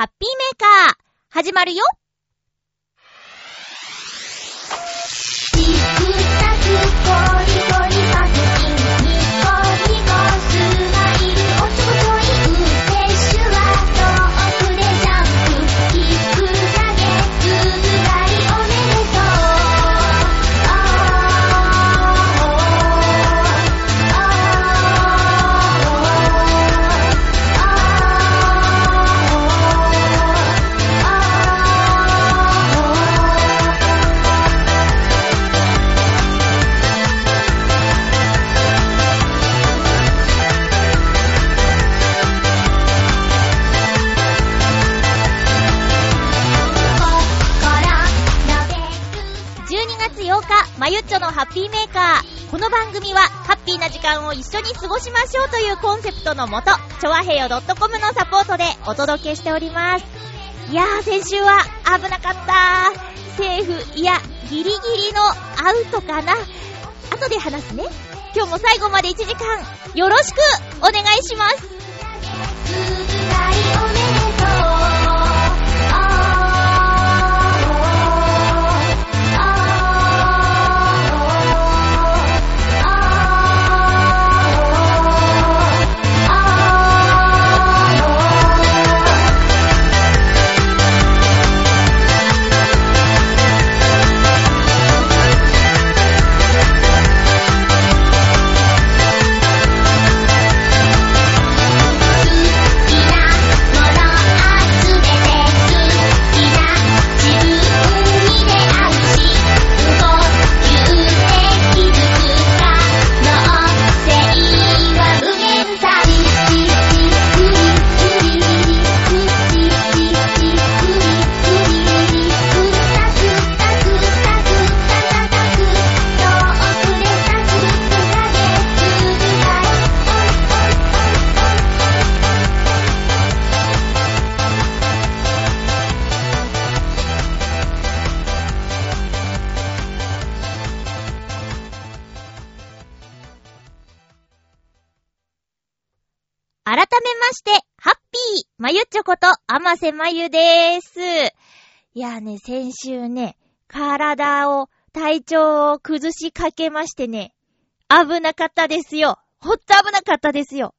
ハッピーメーカー、始まるよ。まゆっちょのハッピーメーカー。この番組は、ハッピーな時間を一緒に過ごしましょうというコンセプトのもと、ちょわへよ .com のサポートでお届けしております。いやー、先週は危なかったーセーフ、いや、ギリギリのアウトかな。後で話すね。今日も最後まで1時間、よろしくお願いします。こと、あませまゆでーす。いやね、先週ね、体を、体調を崩しかけましてね、危なかったですよ。ほんと危なかったですよ。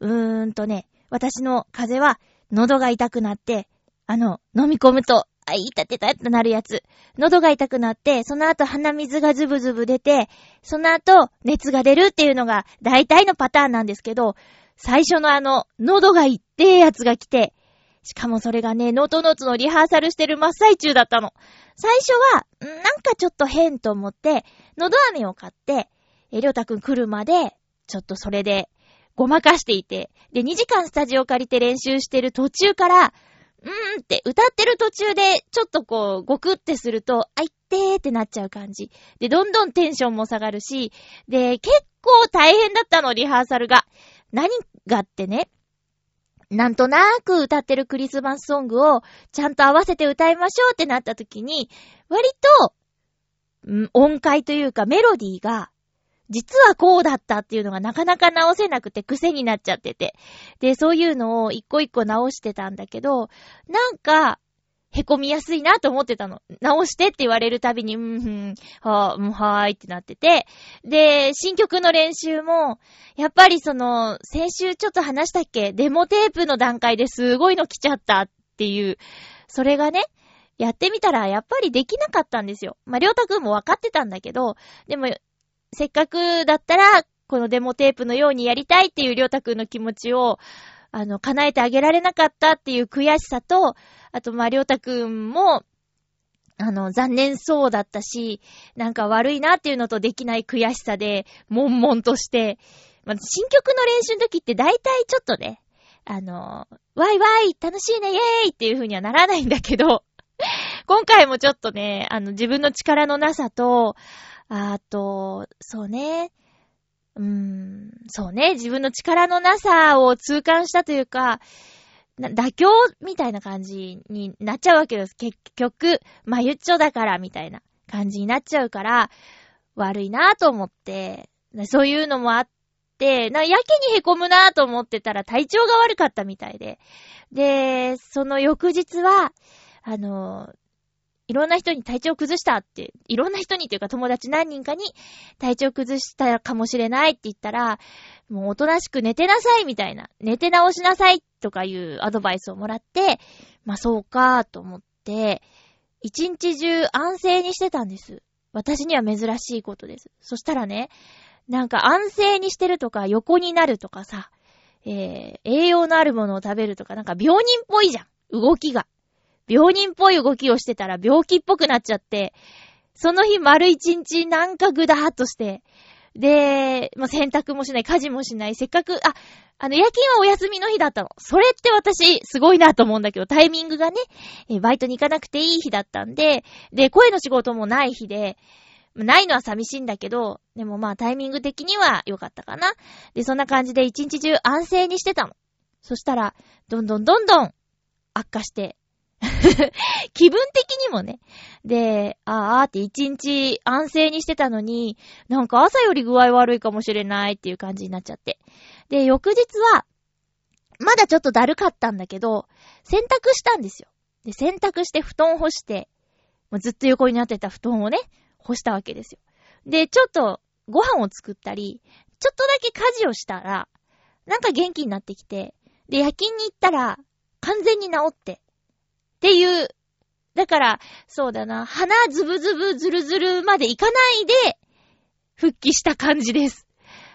うーんとね、私の風邪は、喉が痛くなって、あの、飲み込むと、あ、いたてたってなるやつ。喉が痛くなって、その後鼻水がズブズブ出て、その後熱が出るっていうのが大体のパターンなんですけど、最初のあの、喉がいってえやつが来て、しかもそれがね、ノートノーツのリハーサルしてる真っ最中だったの。最初は、なんかちょっと変と思って、喉飴を買って、え、りょうたくん来るまで、ちょっとそれで、ごまかしていて、で、2時間スタジオ借りて練習してる途中から、うーんって、歌ってる途中で、ちょっとこう、ごくってすると、あいってーってなっちゃう感じ。で、どんどんテンションも下がるし、で、結構大変だったの、リハーサルが。何がってね、なんとなく歌ってるクリスマスソングをちゃんと合わせて歌いましょうってなった時に、割と、ん音階というかメロディーが、実はこうだったっていうのがなかなか直せなくて癖になっちゃってて。で、そういうのを一個一個直してたんだけど、なんか、凹みやすいなと思ってたの。直してって言われるたびに、うん、ふん、はぁ、うん、はーいってなってて。で、新曲の練習も、やっぱりその、先週ちょっと話したっけ？デモテープの段階ですごいの来ちゃったっていう、それがね、やってみたらやっぱりできなかったんですよ。まあ、りょうたくんもわかってたんだけど、でも、せっかくだったら、このデモテープのようにやりたいっていうりょうたくんの気持ちを、あの、叶えてあげられなかったっていう悔しさと、あと、まあ、りょうたくんも、あの、残念そうだったし、なんか悪いなっていうのとできない悔しさで、悶々として、まあ、新曲の練習の時って大体ちょっとね、あの、ワイワイ楽しいねイェーイっていう風にはならないんだけど、今回もちょっとね、あの、自分の力のなさと、あと、そうね、うーん、そうね、自分の力のなさを痛感したというか、妥協みたいな感じになっちゃうわけです。結局、まゆっちょだからみたいな感じになっちゃうから、悪いなぁと思って、そういうのもあって、な、やけに凹むなぁと思ってたら体調が悪かったみたいで。で、その翌日は、あの、いろんな人に体調崩したって、いろんな人にっていうか友達何人かに体調崩したかもしれないって言ったら、もうおとなしく寝てなさいみたいな、寝て直しなさいとかいうアドバイスをもらって、まあそうかと思って、一日中安静にしてたんです。私には珍しいことです。そしたらね、なんか安静にしてるとか横になるとかさ、えー、栄養のあるものを食べるとかなんか病人っぽいじゃん。動きが。病人っぽい動きをしてたら病気っぽくなっちゃって、その日丸一日なんかぐだーっとして、で、まあ、洗濯もしない、家事もしない、せっかく、あ、あの、夜勤はお休みの日だったの。それって私、すごいなと思うんだけど、タイミングがね、えバイトに行かなくていい日だったんで、で、声の仕事もない日で、ないのは寂しいんだけど、でもまあタイミング的には良かったかな。で、そんな感じで一日中安静にしてたの。そしたら、どんどんどんどん悪化して、気分的にもね。で、あーって一日安静にしてたのに、なんか朝より具合悪いかもしれないっていう感じになっちゃって。で、翌日は、まだちょっとだるかったんだけど、洗濯したんですよ。で、洗濯して布団干して、もうずっと横になってた布団をね、干したわけですよ。で、ちょっとご飯を作ったり、ちょっとだけ家事をしたら、なんか元気になってきて、で、夜勤に行ったら、完全に治って、っていう、だから、そうだな、鼻ズブズブズルズルまでいかないで、復帰した感じです。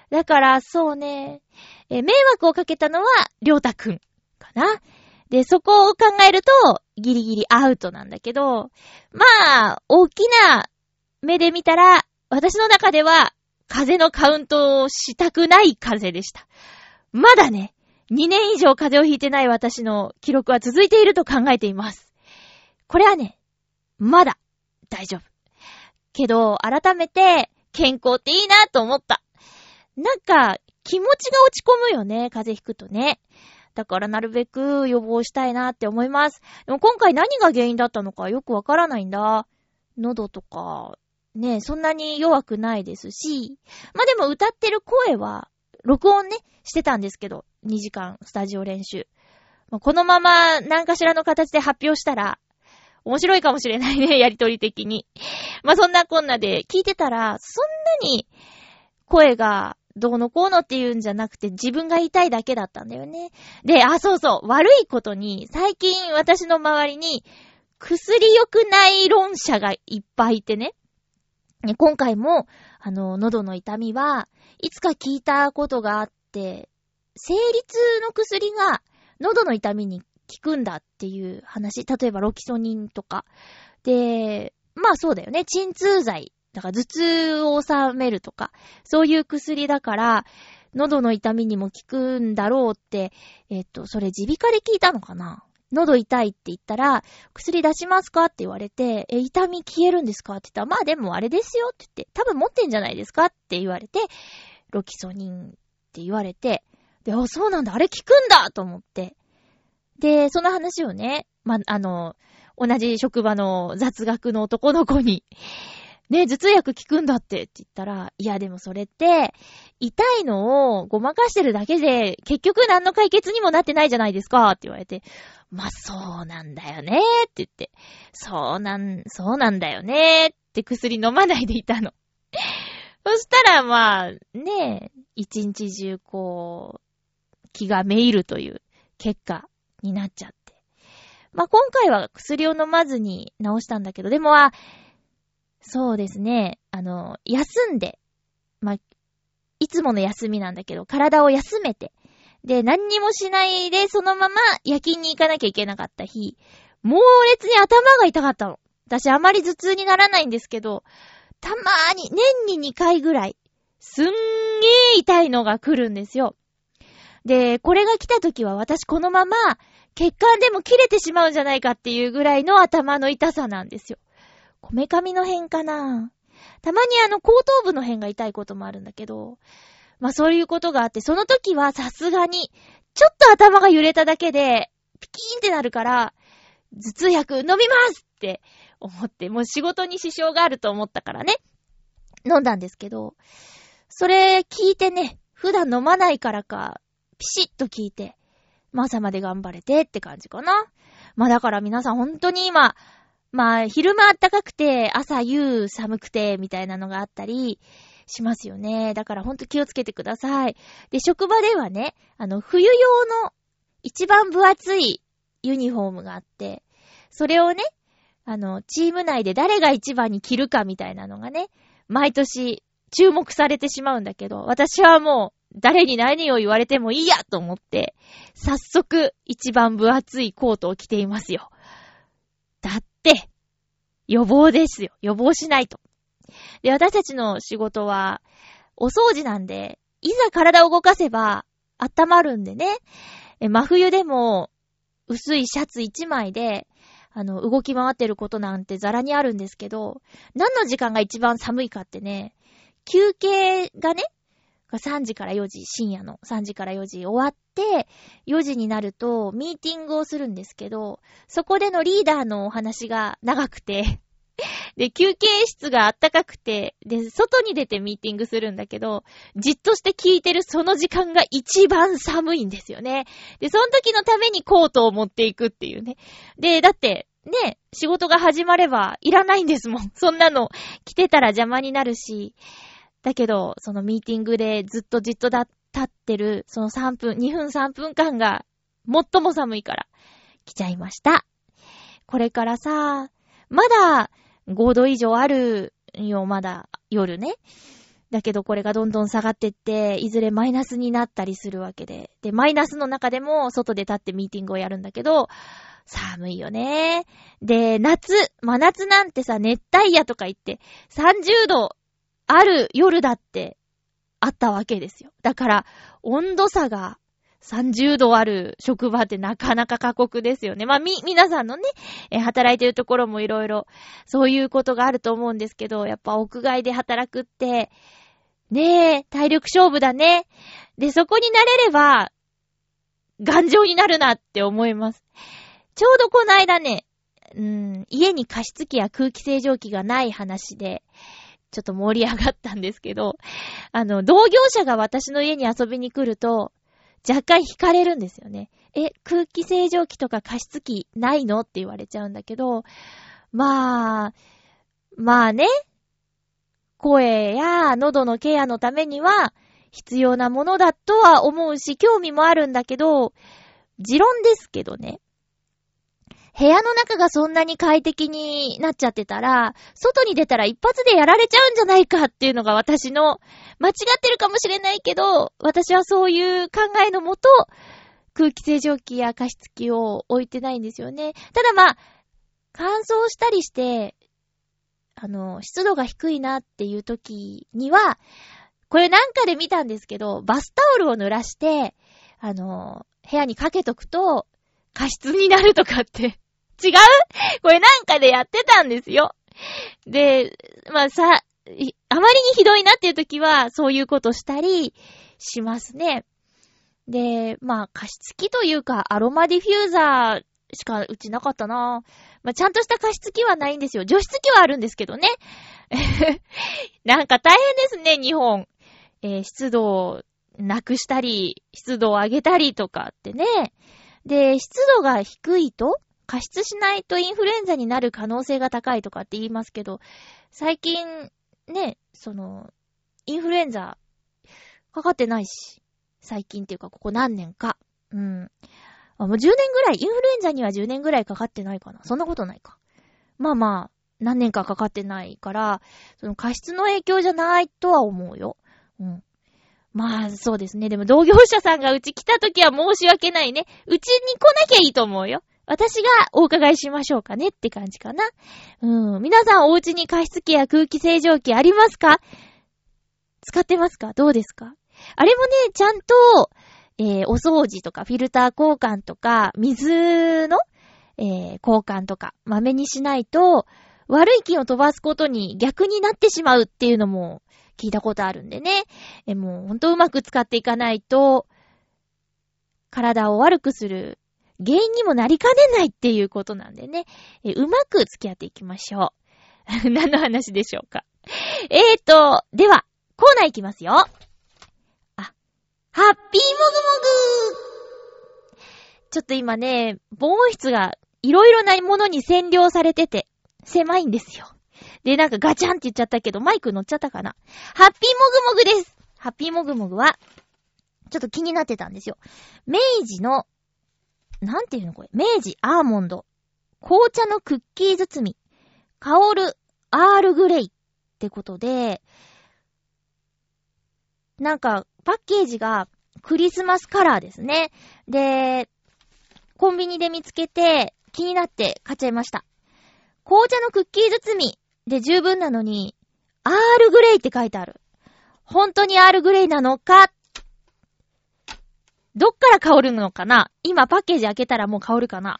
だから、そうね、え、迷惑をかけたのは、りょうたくん、かな。で、そこを考えると、ギリギリアウトなんだけど、まあ、大きな目で見たら、私の中では、風のカウントをしたくない風でした。まだね、2年以上風邪をひいてない私の記録は続いていると考えています。これはね、まだ大丈夫。けど、改めて健康っていいなと思った。なんか、気持ちが落ち込むよね、風邪ひくとね。だからなるべく予防したいなって思います。でも今回何が原因だったのかよくわからないんだ。喉とか、ね、そんなに弱くないですし。まあ、でも歌ってる声は、録音ね、してたんですけど、2時間スタジオ練習。このまま何かしらの形で発表したら、面白いかもしれないね、やりとり的に。まあ、そんなこんなで聞いてたら、そんなに声がどうのこうのっていうんじゃなくて自分が言いたいだけだったんだよね。で、あ、そうそう、悪いことに、最近私の周りに薬良くない論者がいっぱいいてね。今回も、あの、喉の痛みはいつか聞いたことがあって、生理痛の薬が喉の痛みに効くんだっていう話。例えばロキソニンとか。で、まあそうだよね。鎮痛剤。だから頭痛を収めるとか。そういう薬だから、喉の痛みにも効くんだろうって、えっと、それ耳鼻科で聞いたのかな喉痛いって言ったら、薬出しますかって言われて、え、痛み消えるんですかって言ったら、まあでもあれですよって言って、多分持ってんじゃないですかって言われて、ロキソニンって言われて、で、あ、そうなんだ、あれ効くんだと思って。で、その話をね、ま、あの、同じ職場の雑学の男の子に、ね、頭痛薬効くんだってって言ったら、いやでもそれって、痛いのをごまかしてるだけで、結局何の解決にもなってないじゃないですかって言われて、まあ、そうなんだよねって言って、そうなん、そうなんだよねって薬飲まないでいたの。そしたらまあ、ね一日中こう、気がめいるという結果になっちゃって。まあ今回は薬を飲まずに治したんだけど、でもは、そうですね、あの、休んで、まあ、いつもの休みなんだけど、体を休めて、で、何にもしないで、そのまま夜勤に行かなきゃいけなかった日、猛烈に頭が痛かったの。私あまり頭痛にならないんですけど、たまーに、年に2回ぐらい、すんげー痛いのが来るんですよ。で、これが来た時は私このまま血管でも切れてしまうんじゃないかっていうぐらいの頭の痛さなんですよ。こめかみの辺かなたまにあの後頭部の辺が痛いこともあるんだけど、まあそういうことがあって、その時はさすがに、ちょっと頭が揺れただけで、ピキーンってなるから、頭痛薬飲みますって思って、もう仕事に支障があると思ったからね、飲んだんですけど、それ聞いてね、普段飲まないからか、ピシッと聞いて、まあ朝まで頑張れてって感じかな。まあだから皆さん本当に今、まあ昼間暖かくて、朝夕寒くて、みたいなのがあったり、しますよね。だからほんと気をつけてください。で、職場ではね、あの、冬用の一番分厚いユニフォームがあって、それをね、あの、チーム内で誰が一番に着るかみたいなのがね、毎年注目されてしまうんだけど、私はもう誰に何を言われてもいいやと思って、早速一番分厚いコートを着ていますよ。だって、予防ですよ。予防しないと。で、私たちの仕事は、お掃除なんで、いざ体を動かせば、温まるんでね。真冬でも、薄いシャツ1枚で、あの、動き回ってることなんてザラにあるんですけど、何の時間が一番寒いかってね、休憩がね、3時から4時、深夜の3時から4時終わって、4時になるとミーティングをするんですけど、そこでのリーダーのお話が長くてで、休憩室があったかくて、で、外に出てミーティングするんだけど、じっとして聞いてるその時間が一番寒いんですよね。で、その時のためにコートを持っていくっていうね。で、だって、ね、仕事が始まればいらないんですもん。そんなの着てたら邪魔になるし。だけど、そのミーティングでずっとじっとだ、立ってる、その3分、2分3分間が最も寒いから来ちゃいました。これからさ、まだ5度以上あるよ、まだ夜ね。だけどこれがどんどん下がってって、いずれマイナスになったりするわけで。で、マイナスの中でも外で立ってミーティングをやるんだけど、寒いよね。で、夏、真夏なんてさ、熱帯夜とか言って、30度ある夜だってあったわけですよ。だから、温度差が30度ある職場ってなかなか過酷ですよね。まあ、み、皆さんのね、え働いてるところもいろいろ、そういうことがあると思うんですけど、やっぱ屋外で働くって、ねえ、体力勝負だね。で、そこになれれば、頑丈になるなって思います。ちょうどこの間ね、うん、家に加湿器や空気清浄機がない話で、ちょっと盛り上がったんですけど、あの、同業者が私の家に遊びに来ると、若干惹かれるんですよね。え、空気清浄機とか加湿器ないの？って言われちゃうんだけど、まあ、まあね、声や喉のケアのためには必要なものだとは思うし、興味もあるんだけど、持論ですけどね。部屋の中がそんなに快適になっちゃってたら、外に出たら一発でやられちゃうんじゃないかっていうのが私の、間違ってるかもしれないけど、私はそういう考えのもと、空気清浄機や加湿器を置いてないんですよね。ただまあ、乾燥したりして、あの、湿度が低いなっていう時には、これなんかで見たんですけど、バスタオルを濡らして、あの、部屋にかけとくと、加湿になるとかって違う？これなんかでやってたんですよ。で、まあさ、あまりにひどいなっていう時は、そういうことしたりしますね。で、まあ、加湿器というか、アロマディフューザーしかうちなかったなぁまあ、ちゃんとした加湿器はないんですよ。除湿器はあるんですけどね。なんか大変ですね、日本。えー、湿度をなくしたり、湿度を上げたりとかってね。で、湿度が低いと加湿しないとインフルエンザになる可能性が高いとかって言いますけど、最近、ね、その、インフルエンザ、かかってないし、最近っていうかここ何年か。うん。あ、もう10年ぐらい、インフルエンザには10年ぐらいかかってないかな。そんなことないか。まあまあ、何年かかかってないから、その過失の影響じゃないとは思うよ。うん。まあ、そうですね。でも同業者さんがうち来た時は申し訳ないね。うちに来なきゃいいと思うよ。私がお伺いしましょうかねって感じかな。うん。皆さんお家に加湿器や空気清浄機ありますか？使ってますか？どうですか？あれもね、ちゃんと、えー、お掃除とかフィルター交換とか、水の、えー、交換とか、まめにしないと、悪い菌を飛ばすことに逆になってしまうっていうのも聞いたことあるんでね。えもうほんとうまく使っていかないと、体を悪くする原因にもなりかねないっていうことなんでね、えうまく付き合っていきましょう。何の話でしょうか。えーと、では、コーナーいきますよ。あ、ハッピーもぐもぐちょっと今ね、防音室がいろいろなものに占領されてて、狭いんですよ。で、なんかガチャンって言っちゃったけど、マイク乗っちゃったかな。ハッピーもぐもぐですハッピーもぐもぐは、ちょっと気になってたんですよ。明治の、なんていうのこれ？明治アーモンド。紅茶のクッキー包み。香るアールグレイってことで、なんか、パッケージがクリスマスカラーですね。で、コンビニで見つけて気になって買っちゃいました。紅茶のクッキー包みで十分なのに、アールグレイって書いてある。本当にアールグレイなのかどっから香るのかな？今パッケージ開けたらもう香るかな？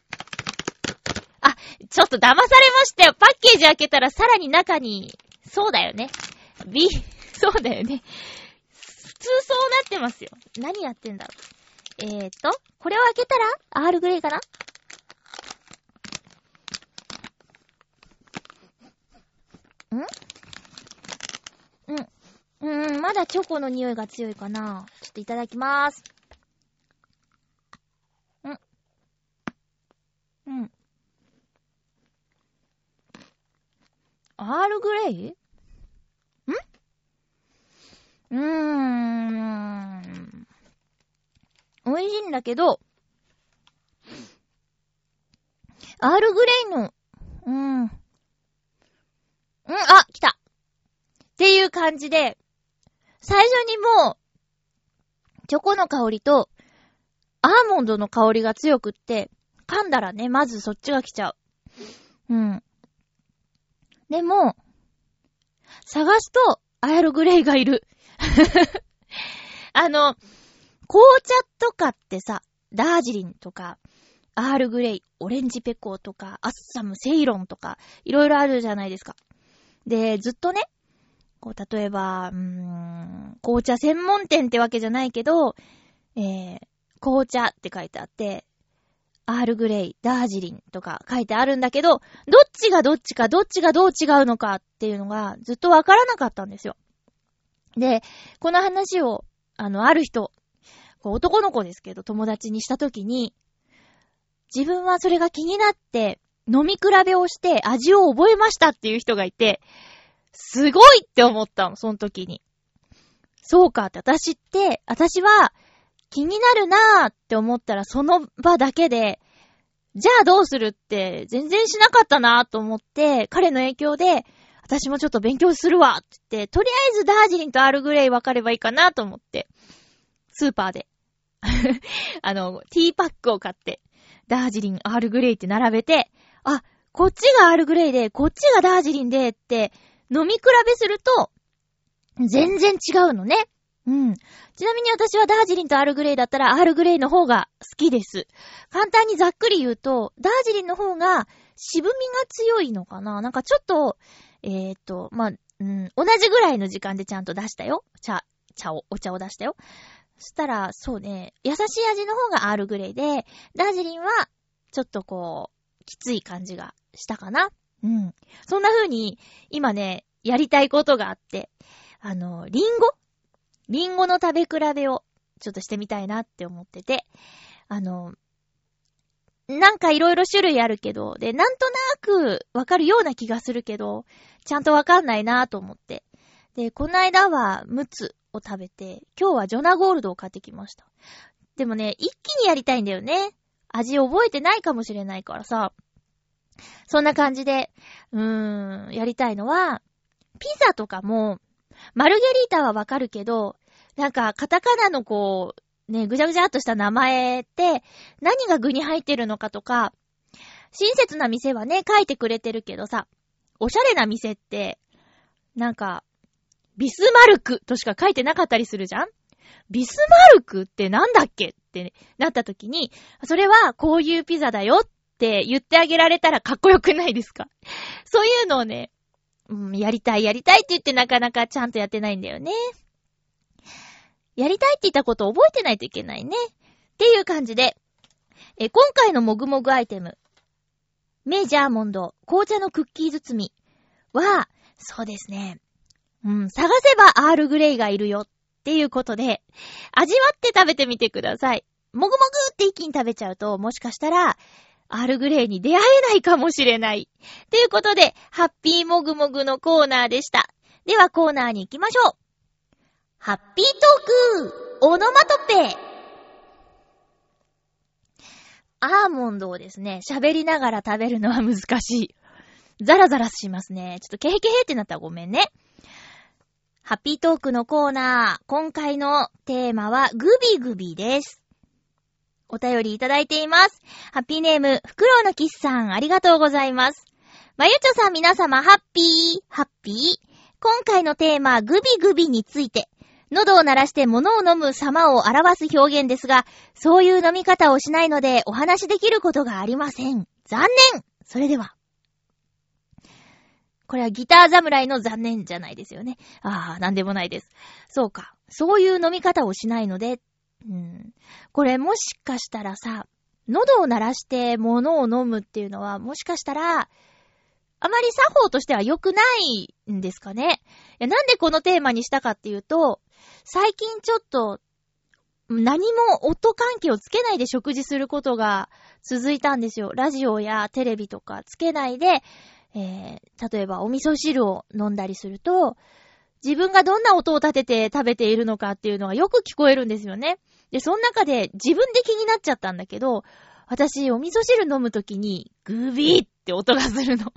あ、ちょっと騙されましたよ。パッケージ開けたらさらに中に、そうだよね。ビ、そうだよね。普通そうなってますよ。何やってんだろう？えーと、これを開けたら、アールグレイかな？ん？うん。うーん、まだチョコの匂いが強いかな。ちょっといただきまーす。うん。アールグレイ？ん？うーん。美味しいんだけど、アールグレイの、うーん。うん、あ、来たっていう感じで、最初にもう、チョコの香りと、アーモンドの香りが強くって、噛んだらね、まずそっちが来ちゃう。うん。でも、探すと、アイルグレイがいる。あの、紅茶とかってさ、ダージリンとか、アールグレイ、オレンジペコとか、アッサム、セイロンとか、いろいろあるじゃないですか。で、ずっとね、こう、例えば、うーん、紅茶専門店ってわけじゃないけど、えー、紅茶って書いてあって、アールグレイ、ダージリンとか書いてあるんだけど、どっちがどっちか、どっちがどう違うのかっていうのがずっとわからなかったんですよ。で、この話を、あの、ある人、男の子ですけど、友達にしたときに、自分はそれが気になって、飲み比べをして味を覚えましたっていう人がいて、すごいって思ったの、その時に。そうかって、私って、私は気になるなーって思ったらその場だけで、じゃあどうするって全然しなかったなーと思って、彼の影響で、私もちょっと勉強するわって言って、とりあえずダージリンとアールグレイ分かればいいかなと思って、スーパーで あの、ティーパックを買って、ダージリン、アールグレイって並べて、あ、こっちがアールグレイで、こっちがダージリンでって、飲み比べすると、全然違うのね。うん。ちなみに私はダージリンとアールグレイだったらアールグレイの方が好きです。簡単にざっくり言うと、ダージリンの方が渋みが強いのかな？なんかちょっと、えー、っと、まあ、うん、同じぐらいの時間でちゃんと出したよ。茶、茶を、お茶を出したよ。そしたら、そうね、優しい味の方がアールグレイで、ダージリンは、ちょっとこう、きつい感じがしたかな。うん。そんな風に、今ね、やりたいことがあって、あの、リンゴ？リンゴの食べ比べを、ちょっとしてみたいなって思ってて、あの、なんかいろいろ種類あるけど、で、なんとなくわかるような気がするけど、ちゃんとわかんないなと思って。で、この間は、ムツを食べて、今日はジョナゴールドを買ってきました。でもね、一気にやりたいんだよね。味覚えてないかもしれないからさ。そんな感じで、うーん、やりたいのは、ピザとかも、マルゲリータはわかるけど、なんか、カタカナのこう、ね、ぐちゃぐちゃっとした名前って、何が具に入ってるのかとか、親切な店はね、書いてくれてるけどさ、おしゃれな店って、なんか、ビスマルクとしか書いてなかったりするじゃん？ビスマルクってなんだっけってなった時に、それはこういうピザだよって言ってあげられたらかっこよくないですか？そういうのをね、うん、やりたいやりたいって言ってなかなかちゃんとやってないんだよね。やりたいって言ったことを覚えてないといけないね。っていう感じで、え今回のもぐもぐアイテム、メジャーモンド紅茶のクッキー包みは、そうですね。うん、探せばアールグレイがいるよっっていうことで、味わって食べてみてください。もぐもぐって一気に食べちゃうと、もしかしたら、アールグレイに出会えないかもしれない。ということで、ハッピーもぐもぐのコーナーでした。ではコーナーに行きましょう。ハッピートークオノマトペアーモンドをですね、喋りながら食べるのは難しい。ザラザラしますね。ちょっとケヘケヘってなったらごめんね。ハッピートークのコーナー。今回のテーマはグビグビです。お便りいただいています。ハッピーネーム、フクロウのキスさん、ありがとうございます。まゆちょさん皆様、ハッピー、ハッピー。今回のテーマ、グビグビについて、喉を鳴らして物を飲む様を表す表現ですが、そういう飲み方をしないのでお話しできることがありません。残念それでは。これはギター侍の残念じゃないですよね。ああ、なんでもないです。そうか。そういう飲み方をしないので、うん。これもしかしたらさ、喉を鳴らして物を飲むっていうのは、もしかしたら、あまり作法としては良くないんですかね。なんでこのテーマにしたかっていうと、最近ちょっと、何も音関係をつけないで食事することが続いたんですよ。ラジオやテレビとかつけないで、えー、例えばお味噌汁を飲んだりすると、自分がどんな音を立てて食べているのかっていうのがよく聞こえるんですよね。で、その中で自分で気になっちゃったんだけど、私、お味噌汁飲むときに、グビーって音がするの。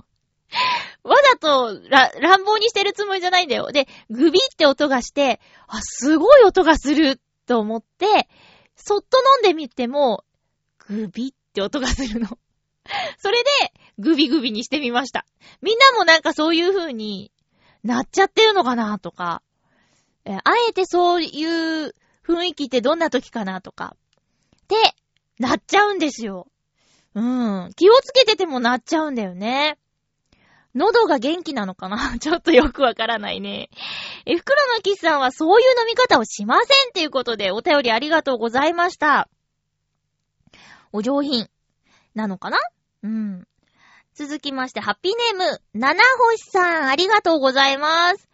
わざとら乱暴にしてるつもりじゃないんだよ。で、グビって音がして、あ、すごい音がすると思って、そっと飲んでみても、グビって音がするの。それで、グビグビにしてみました。みんなもなんかそういう風になっちゃってるのかなとか、えあえてそういう雰囲気ってどんな時かなとか、って、なっちゃうんですよ。うん。気をつけててもなっちゃうんだよね。喉が元気なのかな？ちょっとよくわからないね。え、袋のキスさんはそういう飲み方をしませんっていうことでお便りありがとうございました。お上品。なのかな？うん。続きまして、ハッピーネーム、七星さん、ありがとうございます。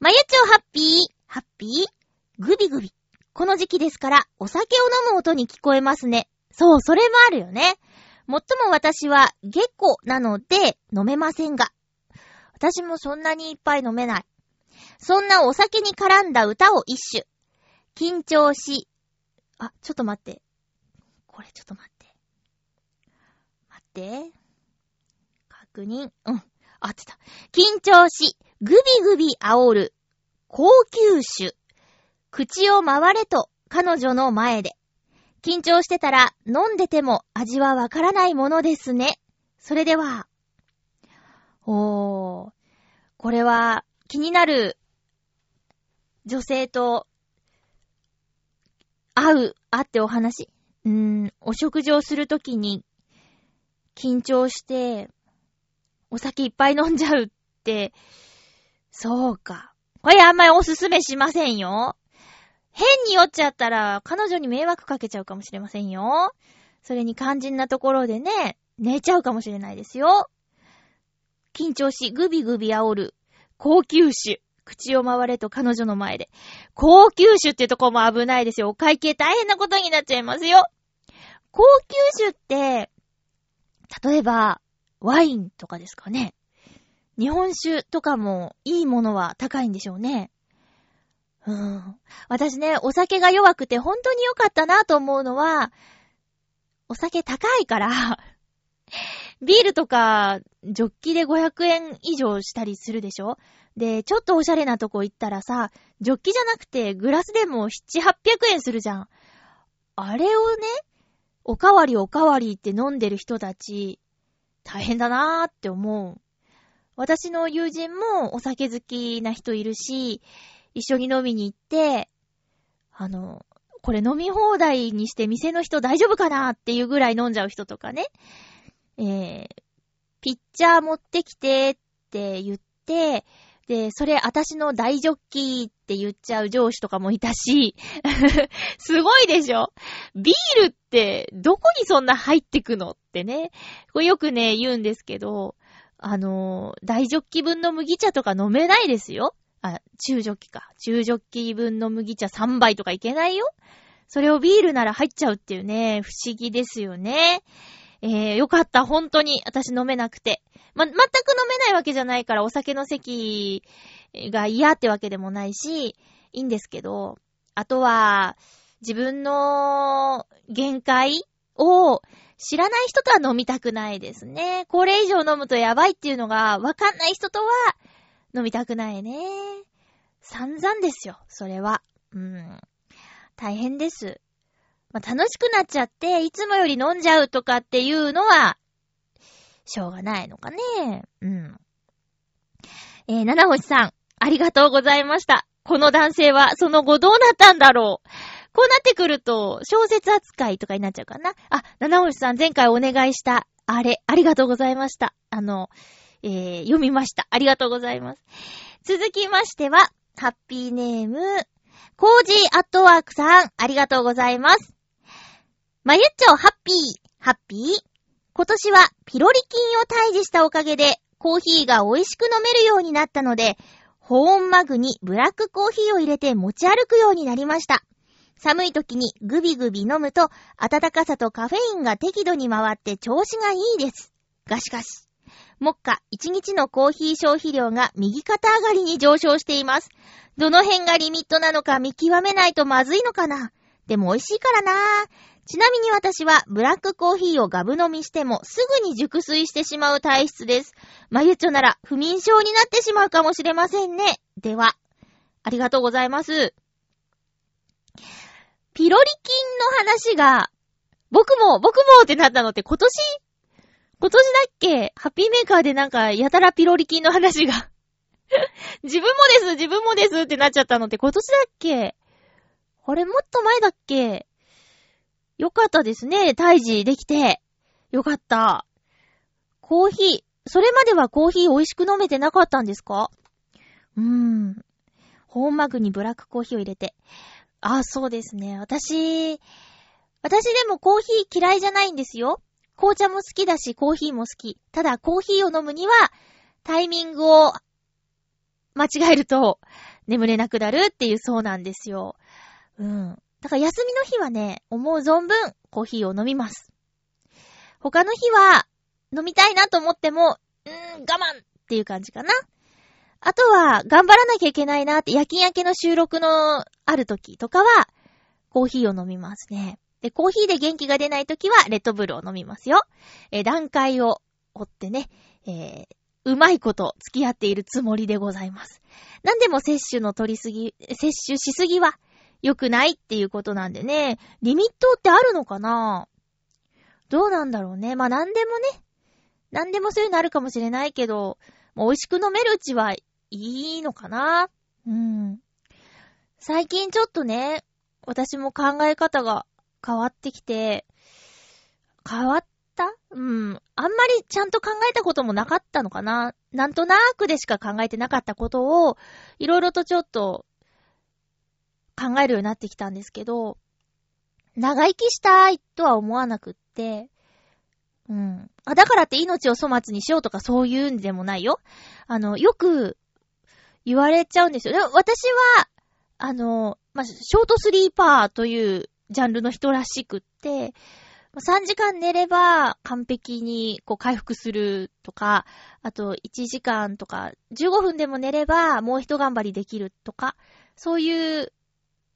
まゆちょハッピー、ハッピー、グビグビ。この時期ですから、お酒を飲む音に聞こえますね。そう、それもあるよね。もっとも私は、下戸なので、飲めませんが。私もそんなにいっぱい飲めない。そんなお酒に絡んだ歌を一首。緊張し、あ、ちょっと待って。これちょっと待って。待って確認。うん。合ってた。緊張し、グビグビ煽る。高級酒。口を回れと、彼女の前で。緊張してたら、飲んでても味はわからないものですね。それでは。おー。これは、気になる、女性と、会う、会ってお話。うーん、お食事をするときに緊張して、お酒いっぱい飲んじゃうって、そうか。これあんまりおすすめしませんよ。変に酔っちゃったら、彼女に迷惑かけちゃうかもしれませんよ。それに肝心なところでね、寝ちゃうかもしれないですよ。緊張し、グビグビ煽る。高級酒。口を回れと彼女の前で。高級酒ってとこも危ないですよ。お会計大変なことになっちゃいますよ。高級酒って、例えば、ワインとかですかね。日本酒とかもいいものは高いんでしょうね。うん。私ね、お酒が弱くて本当に良かったなと思うのは、お酒高いから ビールとか、ジョッキで500円以上したりするでしょ？で、ちょっとおしゃれなとこ行ったらさ、ジョッキじゃなくてグラスでも7、800円するじゃん。あれをね、おかわりおかわりって飲んでる人たち、大変だなーって思う。私の友人もお酒好きな人いるし、一緒に飲みに行って、あの、これ飲み放題にして店の人大丈夫かなっていうぐらい飲んじゃう人とかね。えー、ピッチャー持ってきてって言って、で、それ私の大ジョッキーって言っちゃう上司とかもいたし、すごいでしょ？ビールってどこにそんな入ってくのってね。これよくね、言うんですけど、あの、大ジョッキ分の麦茶とか飲めないですよ。あ、中ジョッキか。中ジョッキ分の麦茶3杯とかいけないよ。それをビールなら入っちゃうっていうね、不思議ですよね。えー、よかった、本当に。私飲めなくて。ま、全く飲めないわけじゃないから、お酒の席が嫌ってわけでもないし、いいんですけど、あとは、自分の限界を知らない人とは飲みたくないですね。これ以上飲むとやばいっていうのがわかんない人とは飲みたくないね。散々ですよ、それは。うん。大変です。まあ、楽しくなっちゃって、いつもより飲んじゃうとかっていうのは、しょうがないのかね。うん。えー、七星さん、ありがとうございました。この男性はその後どうなったんだろう。こうなってくると、小説扱いとかになっちゃうかな。あ、七星さん前回お願いした、あれ、ありがとうございました。あの、えー、読みました。ありがとうございます。続きましては、ハッピーネーム、コージーアットワークさん、ありがとうございます。まゆっちょハッピー、ハッピー今年はピロリ菌を退治したおかげで、コーヒーが美味しく飲めるようになったので、保温マグにブラックコーヒーを入れて持ち歩くようになりました。寒い時にグビグビ飲むと、暖かさとカフェインが適度に回って調子がいいです。がしかし、目下1日のコーヒー消費量が右肩上がりに上昇しています。どの辺がリミットなのか見極めないとまずいのかな。でも美味しいからなちなみに私はブラックコーヒーをガブ飲みしてもすぐに熟睡してしまう体質です。まゆちょなら不眠症になってしまうかもしれませんね。では、ありがとうございます。ピロリ菌の話が、僕も、僕もってなったのって今年今年だっけ？ハッピーメーカーでなんか、やたらピロリ菌の話が 自分もです、自分もですってなっちゃったのって今年だっけ？あれもっと前だっけ？よかったですね。退治できて。よかった。コーヒー。それまではコーヒー美味しく飲めてなかったんですか？うーん。ホーマグにブラックコーヒーを入れて。あ、そうですね。私、私でもコーヒー嫌いじゃないんですよ。紅茶も好きだし、コーヒーも好き。ただ、コーヒーを飲むには、タイミングを間違えると眠れなくなるっていうそうなんですよ。うん。だから休みの日はね、思う存分コーヒーを飲みます。他の日は飲みたいなと思っても、うーん、我慢っていう感じかな。あとは、頑張らなきゃいけないなって、夜勤明けの収録のある時とかは、コーヒーを飲みますね。で、コーヒーで元気が出ない時は、レッドブルを飲みますよ。えー、段階を追ってね、えー、うまいこと付き合っているつもりでございます。なんでも摂取の取りすぎ、摂取しすぎは、良くないっていうことなんでね、リミットってあるのかな？どうなんだろうね。まあ、なんでもね、なんでもそういうのあるかもしれないけど、もう美味しく飲めるうちはいいのかな？うん。最近ちょっとね、私も考え方が変わってきて、変わった？うん。あんまりちゃんと考えたこともなかったのかななんとなくでしか考えてなかったことを、いろいろとちょっと考えるようになってきたんですけど、長生きしたいとは思わなくって、うん。あ、だからって命を粗末にしようとかそういうんでもないよ。あの、よく言われちゃうんですよ。で私は、あの、まあ、ショートスリーパーというジャンルの人らしくって、3時間寝れば完璧にこう回復するとか、あと1時間とか15分でも寝ればもう一頑張りできるとか、そういう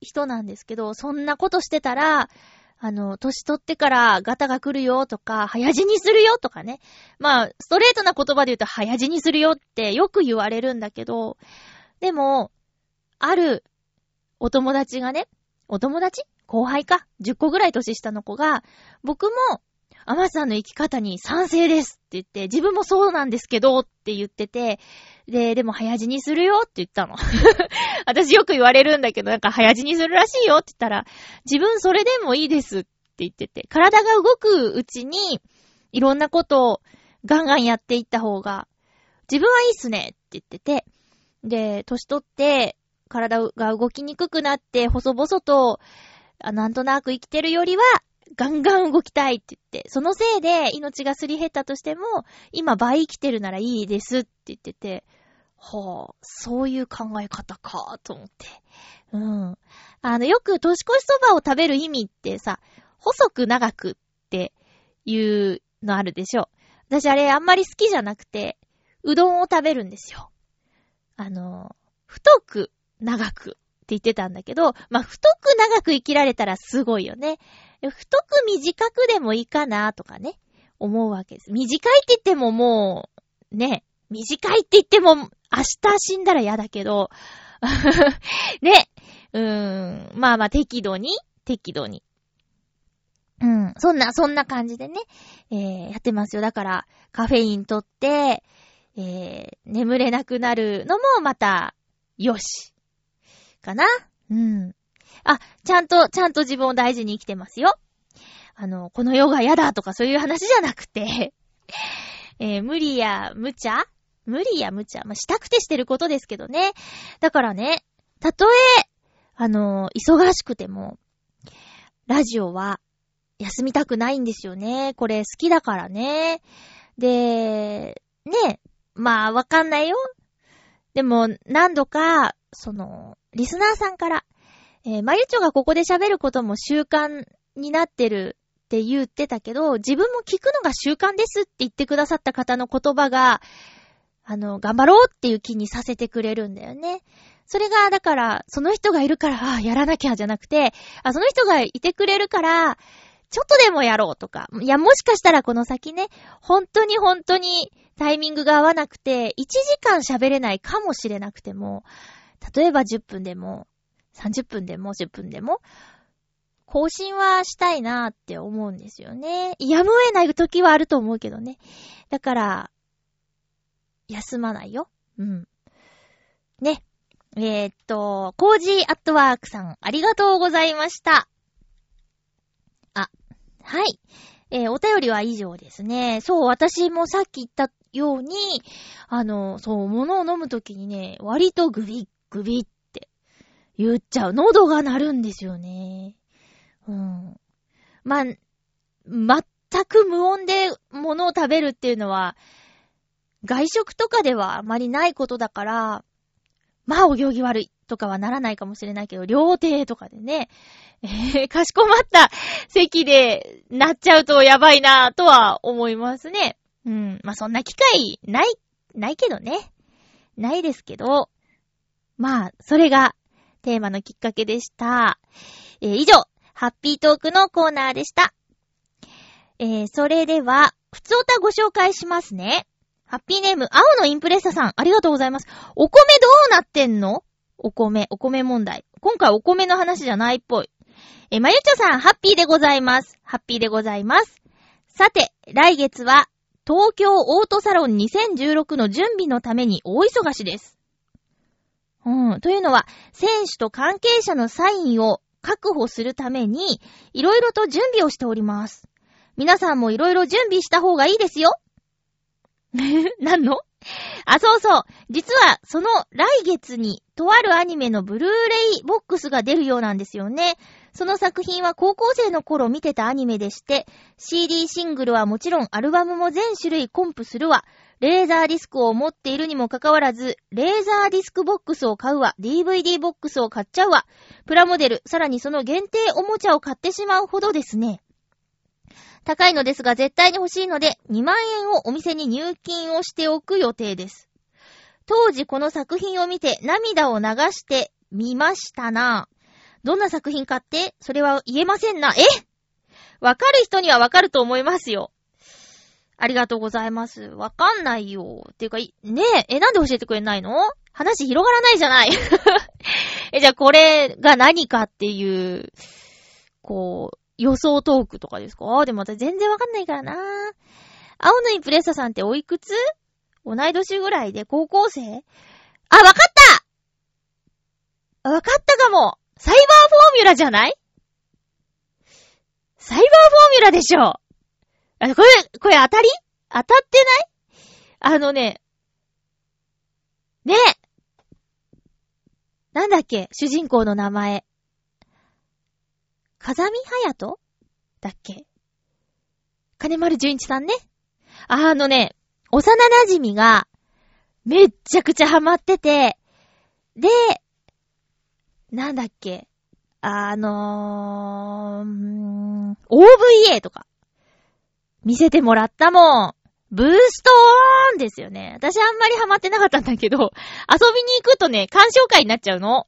人なんですけど、そんなことしてたら、あの、年取ってからガタが来るよとか、早死にするよとかね。まあ、ストレートな言葉で言うと早死にするよってよく言われるんだけど、でも、あるお友達がね、お友達後輩か ?10 個ぐらい年下の子が、僕もアマさんの生き方に賛成ですって言って、自分もそうなんですけどって言ってて、で、でも早死にするよって言ったの。私よく言われるんだけど、なんか早死にするらしいよって言ったら、自分それでもいいですって言ってて、体が動くうちに、いろんなことをガンガンやっていった方が、自分はいいっすねって言ってて、で、年取って、体が動きにくくなって、細々と、なんとなく生きてるよりは、ガンガン動きたいって言って、そのせいで命がすり減ったとしても、今倍生きてるならいいですって言ってて、はあ、そういう考え方か、と思って。うん。あの、よく年越しそばを食べる意味ってさ、細く長くっていうのあるでしょ。私あれあんまり好きじゃなくて、うどんを食べるんですよ。あの、太く長くって言ってたんだけど、まあ、太く長く生きられたらすごいよね。太く短くでもいいかなとかね、思うわけです。短いって言ってももう、ね、短いって言っても明日死んだら嫌だけど、ね、うーん、まあまあ適度に、適度に。うん、そんな、そんな感じでね、えー、やってますよ。だから、カフェインとって、えー、眠れなくなるのもまた、よし。かな？うん。あ、ちゃんと、ちゃんと自分を大事に生きてますよ。あの、この世が嫌だとかそういう話じゃなくて えー、無理や無茶？無理や無茶？まあ、したくてしてることですけどね。だからね、たとえ、あの、忙しくても、ラジオは休みたくないんですよね。これ好きだからね。で、ね、まあわかんないよ。でも何度か、その、リスナーさんから、えー、まゆちょがここで喋ることも習慣になってるって言ってたけど、自分も聞くのが習慣ですって言ってくださった方の言葉が、あの、頑張ろうっていう気にさせてくれるんだよね。それが、だから、その人がいるから、ああ、やらなきゃじゃなくて、あ、その人がいてくれるから、ちょっとでもやろうとか。いや、もしかしたらこの先ね、本当に本当にタイミングが合わなくて、1時間喋れないかもしれなくても、例えば10分でも、30分でも10分でも、更新はしたいなって思うんですよね。やむを得ない時はあると思うけどね。だから、休まないよ。うん。ね。えー、っと、コージーアットワークさん、ありがとうございました。あ、はい。えー、お便りは以上ですね。そう、私もさっき言ったように、あの、そう、物を飲むときにね、割とグビッグビって言っちゃう。喉が鳴るんですよね。うん。まあ、全く無音で物を食べるっていうのは、外食とかではあまりないことだから、まあお行儀悪いとかはならないかもしれないけど、料亭とかでね、えー、かしこまった席でなっちゃうとやばいなぁとは思いますね。うん。まあそんな機会ない、ないけどね。ないですけど、まあ、それがテーマのきっかけでした。えー、以上、ハッピートークのコーナーでした。えー、それでは、普通歌ご紹介しますね。ハッピーネーム、青のインプレッサさん、ありがとうございます。お米どうなってんの？お米、お米問題。今回お米の話じゃないっぽい。え、まゆちょさん、ハッピーでございます。ハッピーでございます。さて、来月は、東京オートサロン2016の準備のために大忙しです。うん。というのは、選手と関係者のサインを確保するために、いろいろと準備をしております。皆さんもいろいろ準備した方がいいですよ。何の？あ、そうそう。実は、その来月に、とあるアニメのブルーレイボックスが出るようなんですよね。その作品は高校生の頃見てたアニメでして、CD シングルはもちろんアルバムも全種類コンプするわ。レーザーディスクを持っているにもかかわらず、レーザーディスクボックスを買うわ。DVD ボックスを買っちゃうわ。プラモデル、さらにその限定おもちゃを買ってしまうほどですね。高いのですが絶対に欲しいので、2万円をお店に入金をしておく予定です。当時この作品を見て涙を流してみましたな。どんな作品かって、それは言えませんな。え？わかる人にはわかると思いますよ。ありがとうございます。わかんないよ。っていうか、ねえ、え、なんで教えてくれないの？話広がらないじゃない。え、じゃあこれが何かっていう、こう、予想トークとかですか？あでも私全然わかんないからな。青のインプレッサさんっておいくつ？同い年ぐらいで？高校生？あ、わかった！わかったかも！サイバーフォーミュラじゃない？サイバーフォーミュラでしょ！あ、これ、これ当たり？当たってない？あのね、ね。なんだっけ？主人公の名前。風見隼人？だっけ？金丸純一さんね。あのね、幼馴染が、めっちゃくちゃハマってて、で、なんだっけ、あのー、OVA とか、見せてもらったもん。ブーストオンですよね。私あんまりハマってなかったんだけど、遊びに行くとね、鑑賞会になっちゃうの。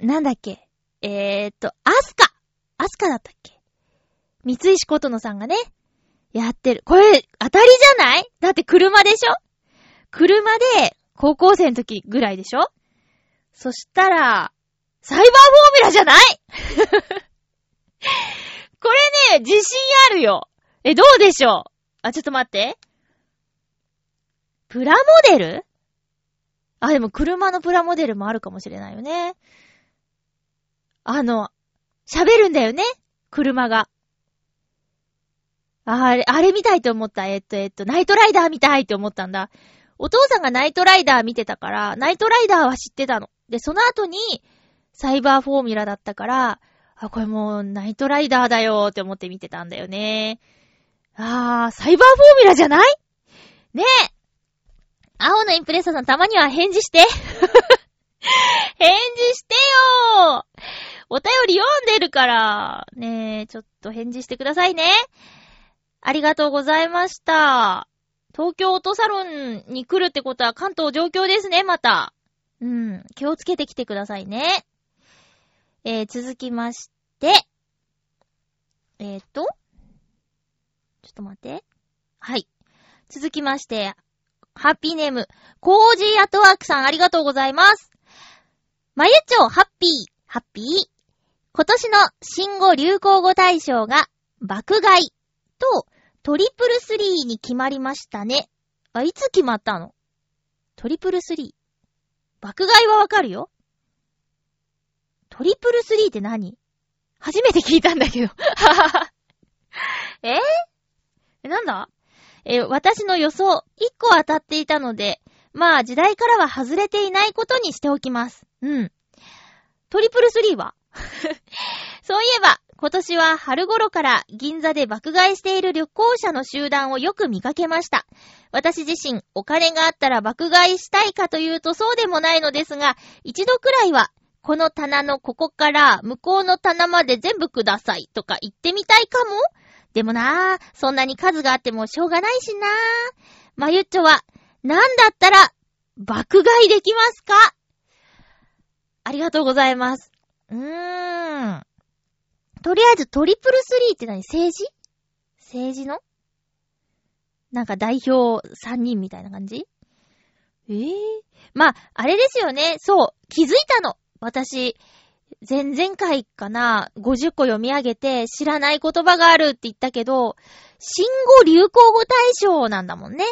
なんだっけ？えー、っと、アスカアスカだったっけ？三石琴乃さんがね、やってる。これ、当たりじゃない？だって車でしょ？車で、高校生の時ぐらいでしょ？そしたら、サイバーフォーミュラじゃない？これね、自信あるよ。え、どうでしょう？あ、ちょっと待って。プラモデル？あ、でも車のプラモデルもあるかもしれないよね。あの、喋るんだよね？車が。あれ、あれ見たいと思った。えっと、えっと、ナイトライダー見たいって思ったんだ。お父さんがナイトライダー見てたから、ナイトライダーは知ってたの。で、その後に、サイバーフォーミュラだったから、あ、これもう、ナイトライダーだよって思って見てたんだよね。あー、サイバーフォーミュラじゃない？ねえ。青のインプレッサーさんたまには返事して。返事してよお便り読んでるから。ねえ、ちょっと返事してくださいね。ありがとうございました。東京オートサロンに来るってことは関東状況ですね、また。うん。気をつけてきてくださいね。えー、続きまして。えーと？ちょっと待って。はい。続きまして、ハッピーネーム、コージーアトワークさんありがとうございます。まゆちょハッピー、ハッピー？今年の新語・流行語大賞が爆買いとトリプルスリーに決まりましたね。あ、いつ決まったの？トリプルスリー。爆買いはわかるよ。トリプルスリーって何？初めて聞いたんだけど。えー、え、なんだ？え、私の予想、一個当たっていたので、まあ時代からは外れていないことにしておきます。うん。トリプルスリーは？そういえば、今年は春頃から銀座で爆買いしている旅行者の集団をよく見かけました。私自身、お金があったら爆買いしたいかというとそうでもないのですが、一度くらいは、この棚のここから向こうの棚まで全部くださいとか言ってみたいかも？でもなぁ、そんなに数があってもしょうがないしなぁ。まゆっちょは、なんだったら、爆買いできますか？ありがとうございます。うーん。とりあえずトリプルスリーって何？政治？政治の？なんか代表3人みたいな感じ？ええー、まあ、あれですよね。そう。気づいたの。私、前々回かな、50個読み上げて知らない言葉があるって言ったけど、新語・流行語大賞なんだもんね。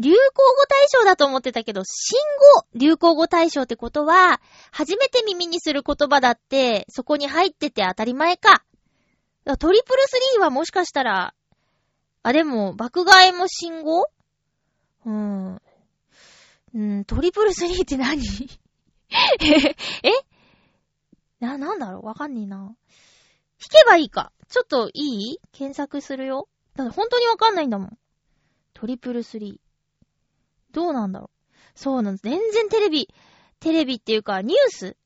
流行語大賞だと思ってたけど、新語流行語大賞ってことは、初めて耳にする言葉だって、そこに入ってて当たり前か。トリプルスリーはもしかしたら、あ、でも、爆買いも新語？うーん。うん、トリプルスリーって何？え え？な、なんだろう？わかんねえな。弾けばいいか。ちょっといい？検索するよ。だって本当にわかんないんだもん。トリプルスリー。どうなんだろう。そうなんです。全然テレビ、テレビっていうか、ニュース？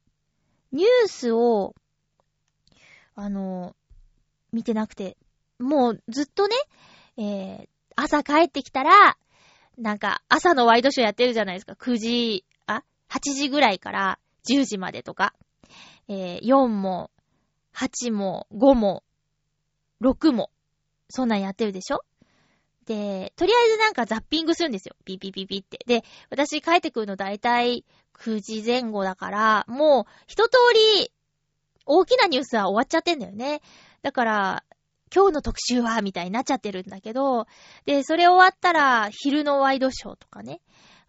ニュースを、あの、見てなくて、もうずっとね、えー、朝帰ってきたら、なんか、朝のワイドショーやってるじゃないですか。9時、あ ?8 時ぐらいから10時までとか。えー、4も、8も、5も、6も、そんなんやってるでしょ？で、とりあえずなんかザッピングするんですよ。ピピピピって。で、私帰ってくるのだいたい9時前後だから、もう一通り大きなニュースは終わっちゃってんだよね。だから、今日の特集は、みたいになっちゃってるんだけど、で、それ終わったら、昼のワイドショーとかね。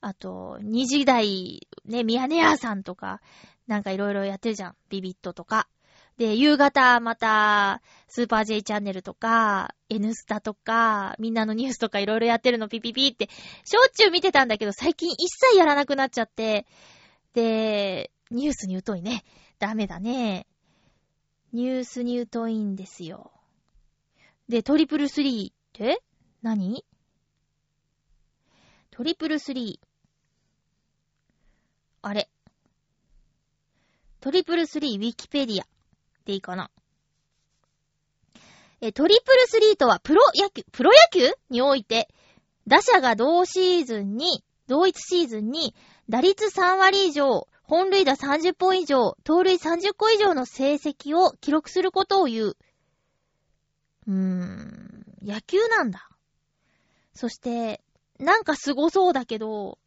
あと、2時台、ね、ミヤネ屋さんとか、なんかいろいろやってるじゃん。ビビットとか。で、夕方また、スーパー J チャンネルとか、N スタとか、みんなのニュースとかいろいろやってるのピピピって、しょっちゅう見てたんだけど、最近一切やらなくなっちゃって、で、ニュースに疎いね。ダメだね。ニュースに疎いんですよ。で、トリプルスリーって？何？トリプルスリー。あれトリプルスリーウィキペディアでいいかな。え、トリプルスリーとはプロ野球、プロ野球において、打者が同シーズンに、同一シーズンに、打率3割以上、本塁打30本以上、盗塁30個以上の成績を記録することを言う。うーん、野球なんだ。そして、なんか凄そうだけど、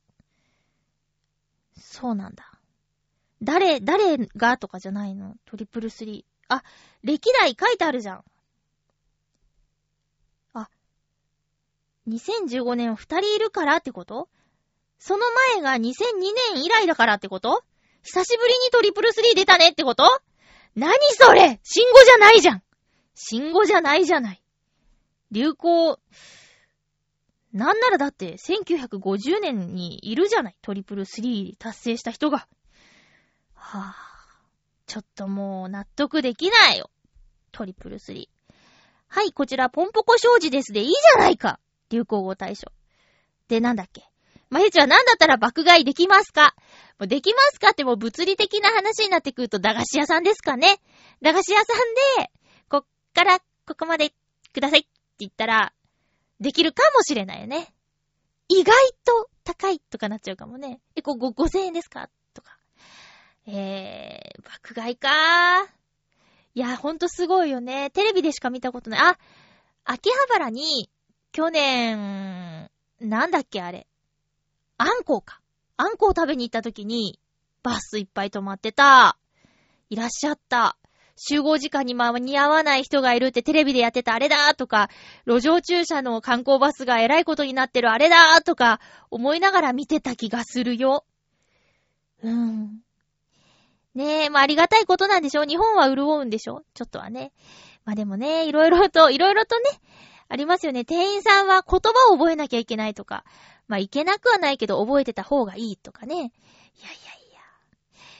そうなんだ。誰、誰がとかじゃないの？トリプルスリー。あ、歴代書いてあるじゃん。あ、2015年二人いるからってこと？その前が2002年以来だからってこと？久しぶりにトリプルスリー出たねってこと？何それ？信号じゃないじゃん信号じゃないじゃない。流行、なんならだって1950年にいるじゃない？トリプルスリー達成した人が。はぁ、あ、ちょっともう納得できないよ。トリプルスリー。はい、こちらポンポコ障子ですでいいじゃないか流行語大賞。で、なんだっけまゆちは何だったら爆買いできますか？もうできますか？ってもう物理的な話になってくると駄菓子屋さんですかね駄菓子屋さんで、こっからここまでくださいって言ったら、できるかもしれないよね。意外と高いとかなっちゃうかもね。え、こう、5000円ですか？えー、爆買いかー。いや、ほんとすごいよね。テレビでしか見たことない。あ、秋葉原に、去年、なんだっけあれ。あんこうか。あんこを食べに行った時に、バスいっぱい止まってた。いらっしゃった。集合時間に間に合わない人がいるってテレビでやってたあれだとか、路上駐車の観光バスが偉いことになってるあれだとか、思いながら見てた気がするよ。うん。ねえ、まあありがたいことなんでしょ日本は潤うんでしょちょっとはね。まあでもね、いろいろと、いろいろとね、ありますよね。店員さんは言葉を覚えなきゃいけないとか。まあいけなくはないけど覚えてた方がいいとかね。いやい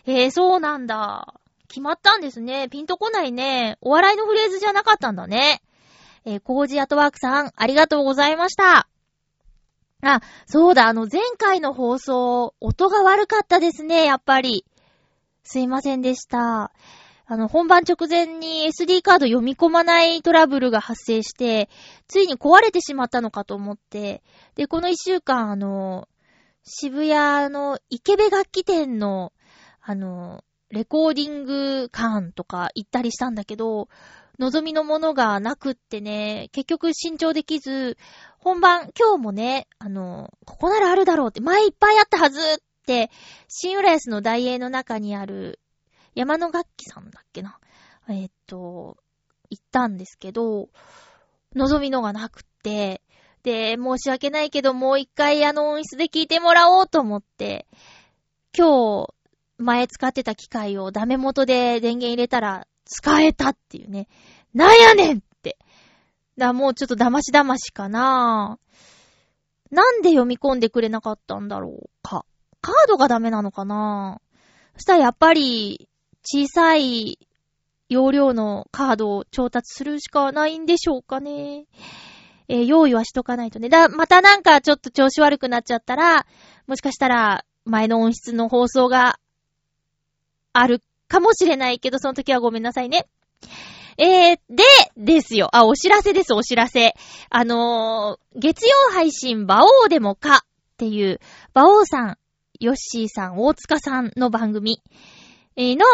やいや。えー、そうなんだ。決まったんですね。ピンとこないね。お笑いのフレーズじゃなかったんだね。えー、コージアトワークさん、ありがとうございました。あ、そうだ、あの、前回の放送、音が悪かったですね、やっぱり。すいませんでした。あの、本番直前に SD カード読み込まないトラブルが発生して、ついに壊れてしまったのかと思って、で、この一週間、あの、渋谷の池部楽器店の、あの、レコーディング館とか行ったりしたんだけど、望みのものがなくってね、結局新調できず、本番、今日もね、あの、ここならあるだろうって、前いっぱいあったはずっ、新浦安の大英の中にある、山の楽器さんだっけな？え、っと、行ったんですけど、望みのがなくって、で、申し訳ないけど、もう一回あの音質で聞いてもらおうと思って、今日、前使ってた機械をダメ元で電源入れたら使えたっていうね。なんやねんって。だ、もうちょっと騙し騙しかななんで読み込んでくれなかったんだろうか。カードがダメなのかな？そしたらやっぱり小さい容量のカードを調達するしかないんでしょうかね。えー、用意はしとかないとね。だ、またなんかちょっと調子悪くなっちゃったら、もしかしたら前の音質の放送があるかもしれないけど、その時はごめんなさいね。えー、で、ですよ。あ、お知らせです、お知らせ。あのー、月曜配信、馬王でもかっていう、馬王さん、ヨッシーさん、大塚さんの番組、の、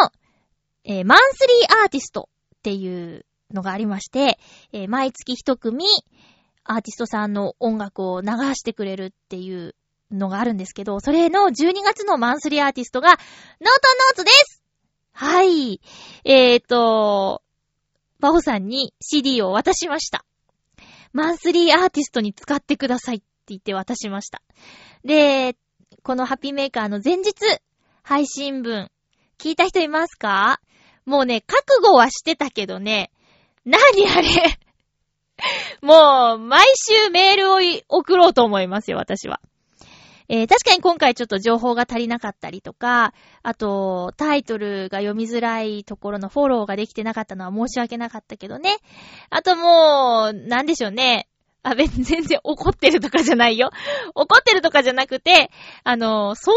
えー、マンスリーアーティストっていうのがありまして、えー、毎月一組、アーティストさんの音楽を流してくれるっていうのがあるんですけど、それの12月のマンスリーアーティストが、ノートノーツですはい。えーと、バホさんに CD を渡しました。マンスリーアーティストに使ってくださいって言って渡しました。で、このハッピーメーカーの前日配信分、聞いた人いますか？もうね、覚悟はしてたけどね、何あれ？もう、毎週メールを送ろうと思いますよ、私は。えー、確かに今回ちょっと情報が足りなかったりとか、あと、タイトルが読みづらいところのフォローができてなかったのは申し訳なかったけどね。あともう、なんでしょうね。あ、別に全然怒ってるとかじゃないよ。怒ってるとかじゃなくて、あの、想像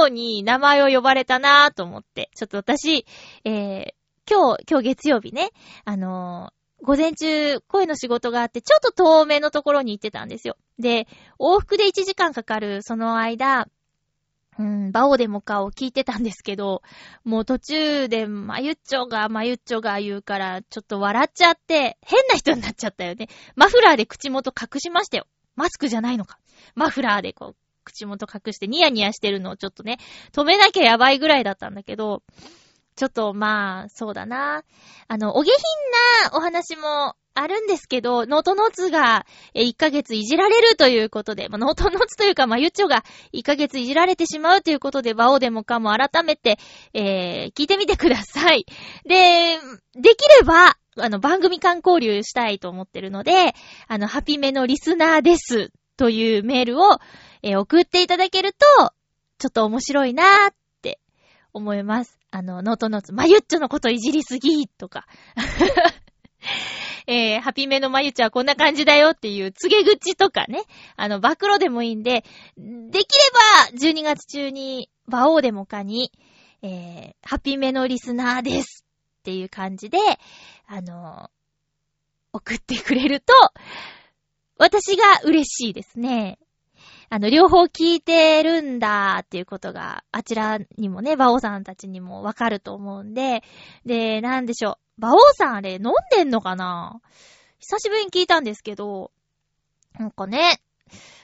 以上に名前を呼ばれたなぁと思って、ちょっと私、えー、今日、今日月曜日ね、あのー、午前中、声の仕事があって、ちょっと遠目のところに行ってたんですよ。で、往復で1時間かかる、その間、うん、バオでもかを聞いてたんですけど、もう途中で、まゆっちょが、まゆっちょが言うから、ちょっと笑っちゃって、変な人になっちゃったよね。マフラーで口元隠しましたよ。マスクじゃないのか。マフラーでこう、口元隠してニヤニヤしてるのをちょっとね、止めなきゃやばいぐらいだったんだけど、ちょっとまあ、そうだな。あの、お下品なお話もあるんですけど、ノートノーツが1ヶ月いじられるということで、まあ、ノートノーツというか、まゆっちょが1ヶ月いじられてしまうということで、バオーデモカも改めて、えー、聞いてみてください。で、できれば、あの、番組間交流したいと思ってるので、あの、ハピメのリスナーですというメールを、えー、送っていただけると、ちょっと面白いなーって思います。あの、ノートノーツ、まゆっちょのこといじりすぎとか。えー、ハピメのまゆちはこんな感じだよっていう告げ口とかね、あの、暴露でもいいんで、できれば、12月中に、馬王でもかに、えー、ハピメのリスナーですっていう感じで、あの送ってくれると、私が嬉しいですね。あの、両方聞いてるんだっていうことが、あちらにもね、バオさんたちにもわかると思うんで、で、なんでしょう。馬王さんあれ飲んでんのかな？久しぶりに聞いたんですけど、なんかね、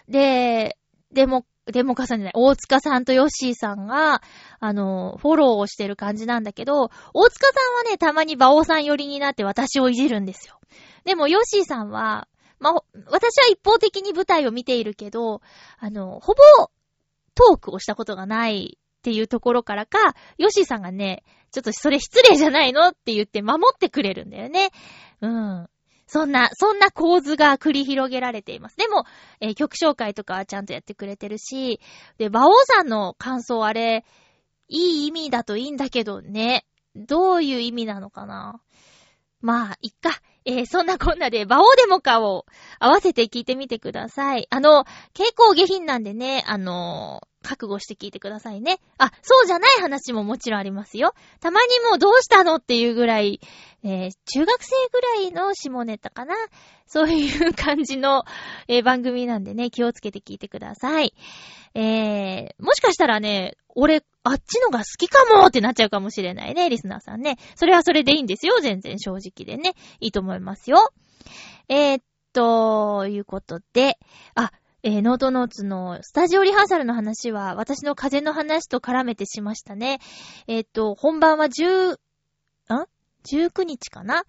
で、でも、でもかさんじゃない、大塚さんとヨッシーさんが、あの、フォローをしてる感じなんだけど、大塚さんはね、たまに馬王さん寄りになって私をいじるんですよ。でも、ヨッシーさんは、まあ、私は一方的に舞台を見ているけど、あの、ほぼトークをしたことがないっていうところからか、ヨッシーさんがね、ちょっとそれ失礼じゃないのって言って守ってくれるんだよね。うん。そんな、そんな構図が繰り広げられています。でも、えー、曲紹介とかはちゃんとやってくれてるし、で、馬王さんの感想あれ、いい意味だといいんだけどね。どういう意味なのかなまあ、いっか。えー、そんなこんなで、馬王デモかを合わせて聞いてみてください。あの、結構下品なんでね、あのー覚悟して聞いてくださいね。あ、そうじゃない話ももちろんありますよ。たまにもうどうしたのっていうぐらい、えー、中学生ぐらいの下ネタかな。そういう感じの、えー、番組なんでね、気をつけて聞いてください。えー、もしかしたらね、俺、あっちのが好きかもってなっちゃうかもしれないね、リスナーさんね。それはそれでいいんですよ、全然正直でね。いいと思いますよ。えー、っと、いうことで、あ、えー、ノートノーツのスタジオリハーサルの話は、私の風の話と絡めてしましたね。えっ、と、本番は10、ん ?19 日かな？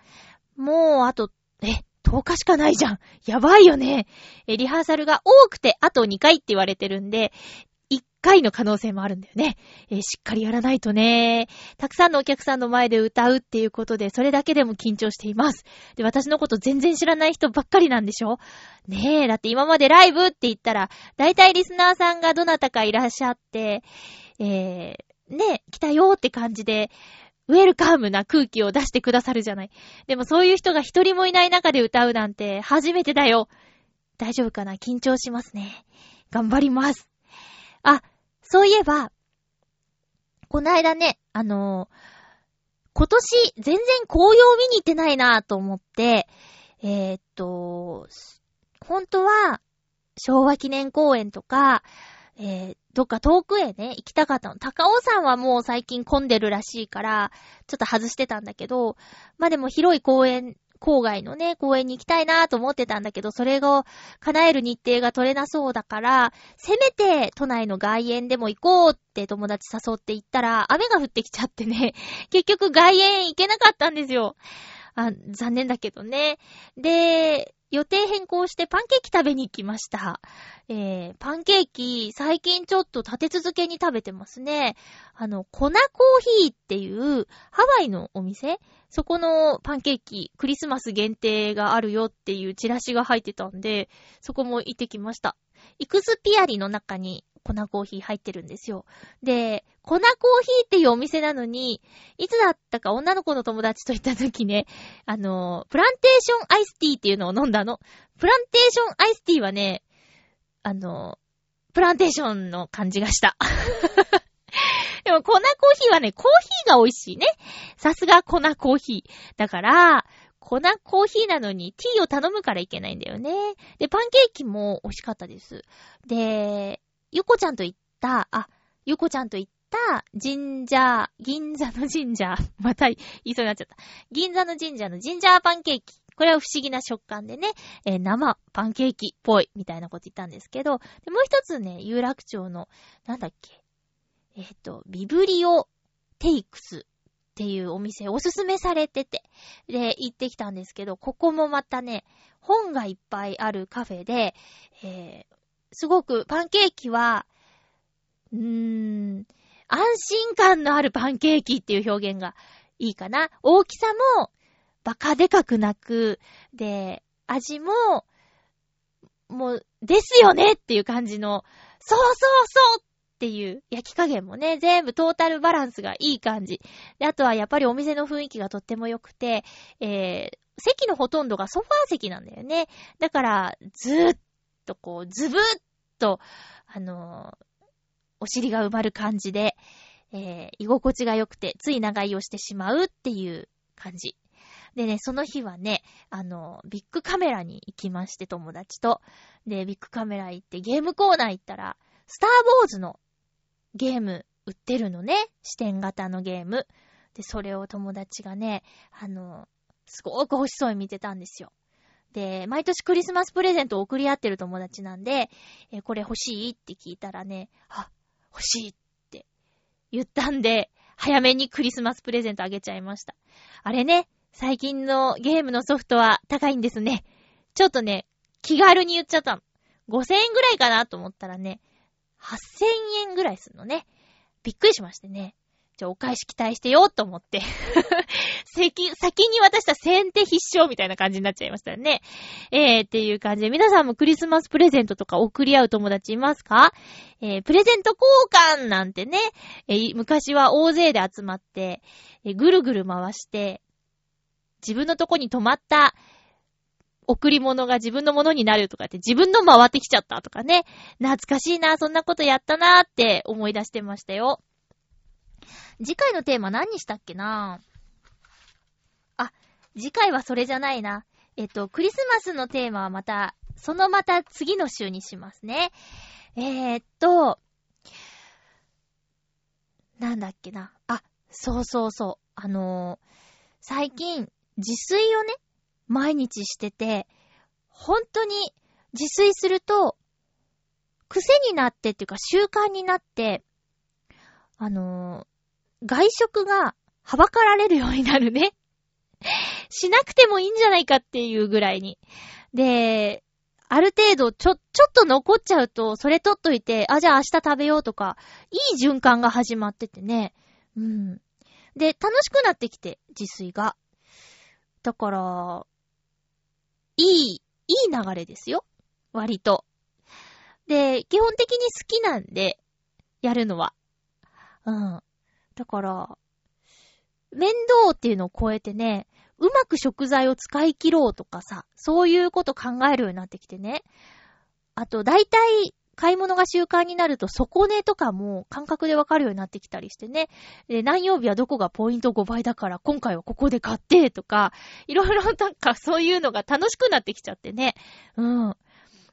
もう、あと、え、10日しかないじゃん。やばいよね。え、リハーサルが多くて、あと2回って言われてるんで、回の可能性もあるんだよね。えー、しっかりやらないとね。たくさんのお客さんの前で歌うっていうことで、それだけでも緊張しています。で、私のこと全然知らない人ばっかりなんでしょ？ねえ、だって今までライブって言ったら、だいたいリスナーさんがどなたかいらっしゃって、えー、ねえ、来たよって感じで、ウェルカムな空気を出してくださるじゃない。でもそういう人が一人もいない中で歌うなんて初めてだよ。大丈夫かな？緊張しますね。頑張ります。あ、そういえば、こないだね、あのー、今年全然紅葉見に行ってないなぁと思って、えー、っと、本当は、昭和記念公園とか、えー、どっか遠くへね、行きたかったの。高尾山はもう最近混んでるらしいから、ちょっと外してたんだけど、まあでも広い公園郊外のね、公園に行きたいなと思ってたんだけど、それを叶える日程が取れなそうだから、せめて都内の外苑でも行こうって友達誘って行ったら、雨が降ってきちゃってね、結局外苑行けなかったんですよ。あ、残念だけどね。で、予定変更してパンケーキ食べに行きました。えー、パンケーキ、最近ちょっと立て続けに食べてますね。あの、粉コーヒーっていうハワイのお店？そこのパンケーキ、クリスマス限定があるよっていうチラシが入ってたんで、そこも行ってきました。イクスピアリの中にコナコーヒー入ってるんですよ。で、粉コーヒーっていうお店なのに、いつだったか女の子の友達と行った時ね、あの、プランテーションアイスティーっていうのを飲んだの。プランテーションアイスティーはね、あの、プランテーションの感じがした。でもコナコーヒーはね、コーヒーが美味しいね。さすがコナコーヒー。だから、粉コーヒーなのにティーを頼むからいけないんだよね。で、パンケーキも美味しかったです。で、ゆこちゃんと行った、あ、ゆこちゃんと行った神社、銀座の神社、また言いそうになっちゃった。銀座の神社のジンジャーパンケーキ。これは不思議な食感でね、えー、生パンケーキっぽいみたいなこと言ったんですけど、でもう一つね、有楽町の、なんだっけ、えっ、ー、と、ビブリオテイクスっていうお店おすすめされてて、で、行ってきたんですけど、ここもまたね、本がいっぱいあるカフェで、えー、すごくパンケーキは、うーん、安心感のあるパンケーキっていう表現がいいかな。大きさもバカでかくなく、で、味も、もう、ですよねっていう感じの、そうそうそうっていう焼き加減もね、全部トータルバランスがいい感じ。で、あとはやっぱりお店の雰囲気がとっても良くて、えー、席のほとんどがソファー席なんだよね。だから、ずーっとこう、ズブッと、あのー、お尻が埋まる感じで、えー、居心地が良くて、つい長居をしてしまうっていう感じ。でね、その日はね、あの、ビッグカメラに行きまして、友達と。で、ビッグカメラ行って、ゲームコーナー行ったら、スターウォーズのゲーム売ってるのね。視点型のゲーム。で、それを友達がね、あの、すごく欲しそうに見てたんですよ。で、毎年クリスマスプレゼントを送り合ってる友達なんで、え、これ欲しいって聞いたらね、あ、欲しいって言ったんで、早めにクリスマスプレゼントあげちゃいました。あれね、最近のゲームのソフトは高いんですね。ちょっとね、気軽に言っちゃったの。5000円ぐらいかなと思ったらね、8000円ぐらいするのね。びっくりしましてね。じゃお返し期待してよと思って 先、先に渡した先手必勝みたいな感じになっちゃいましたよね。えー、っていう感じで、皆さんもクリスマスプレゼントとか送り合う友達いますか？えー、プレゼント交換なんてね、えー、昔は大勢で集まって、えー、ぐるぐる回して、自分のとこに止まった贈り物が自分のものになるとかって自分の回ってきちゃったとかね。懐かしいな、そんなことやったなーって思い出してましたよ。次回のテーマ何にしたっけな？あ、次回はそれじゃないな。えっと、クリスマスのテーマはまた、そのまた次の週にしますね。えー、っと、なんだっけな。あ、そうそうそう。あのー、最近、自炊をね、毎日してて、本当に自炊すると、癖になってっていうか習慣になって、あの、外食がはばかられるようになるね。しなくてもいいんじゃないかっていうぐらいに。で、ある程度ちょ、ちょっと残っちゃうと、それ取っといて、あ、じゃあ明日食べようとか、いい循環が始まっててね。うん。で、楽しくなってきて、自炊が。だから、いい、いい流れですよ。割と。で、基本的に好きなんで、やるのは。うん。だから、面倒っていうのを超えてね、うまく食材を使い切ろうとかさ、そういうこと考えるようになってきてね。あと、大体、買い物が習慣になると、底値とかも感覚でわかるようになってきたりしてね。で、何曜日はどこがポイント5倍だから、今回はここで買ってとか、いろいろなんかそういうのが楽しくなってきちゃってね。うん。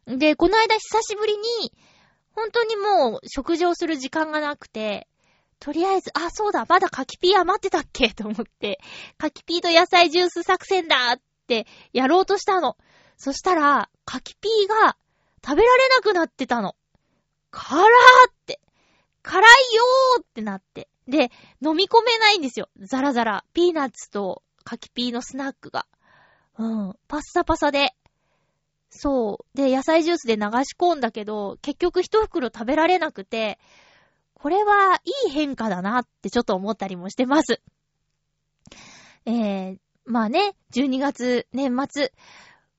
で、この間久しぶりに、本当にもう食事をする時間がなくて、とりあえず、あ、そうだ、まだ柿ピー余ってたっけ？と思って、柿ピーと野菜ジュース作戦だってやろうとしたの。そしたら、柿ピーが食べられなくなってたの。辛ーって。辛いよーってなって。で、飲み込めないんですよ。ザラザラ。ピーナッツと柿ピーのスナックが。うん。パッサパサで。そう。で、野菜ジュースで流し込んだけど、結局一袋食べられなくて、これはいい変化だなってちょっと思ったりもしてます。えー、まあね、12月、年末。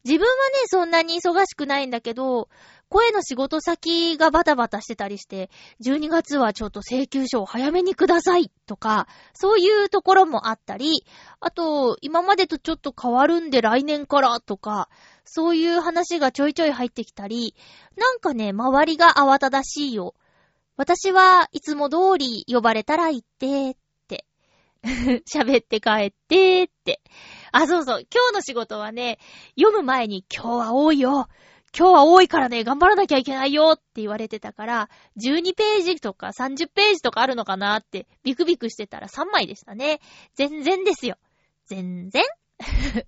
自分はね、そんなに忙しくないんだけど、声の仕事先がバタバタしてたりして、12月はちょっと請求書を早めにくださいとか、そういうところもあったり、あと、今までとちょっと変わるんで来年からとか、そういう話がちょいちょい入ってきたり、なんかね、周りが慌ただしいよ。私はいつも通り呼ばれたら行って、って。喋って帰って、って。あ、そうそう。今日の仕事はね、読む前に今日は多いよ。今日は多いからね、頑張らなきゃいけないよって言われてたから、12ページとか30ページとかあるのかなってビクビクしてたら3枚でしたね。全然ですよ。全然 もっと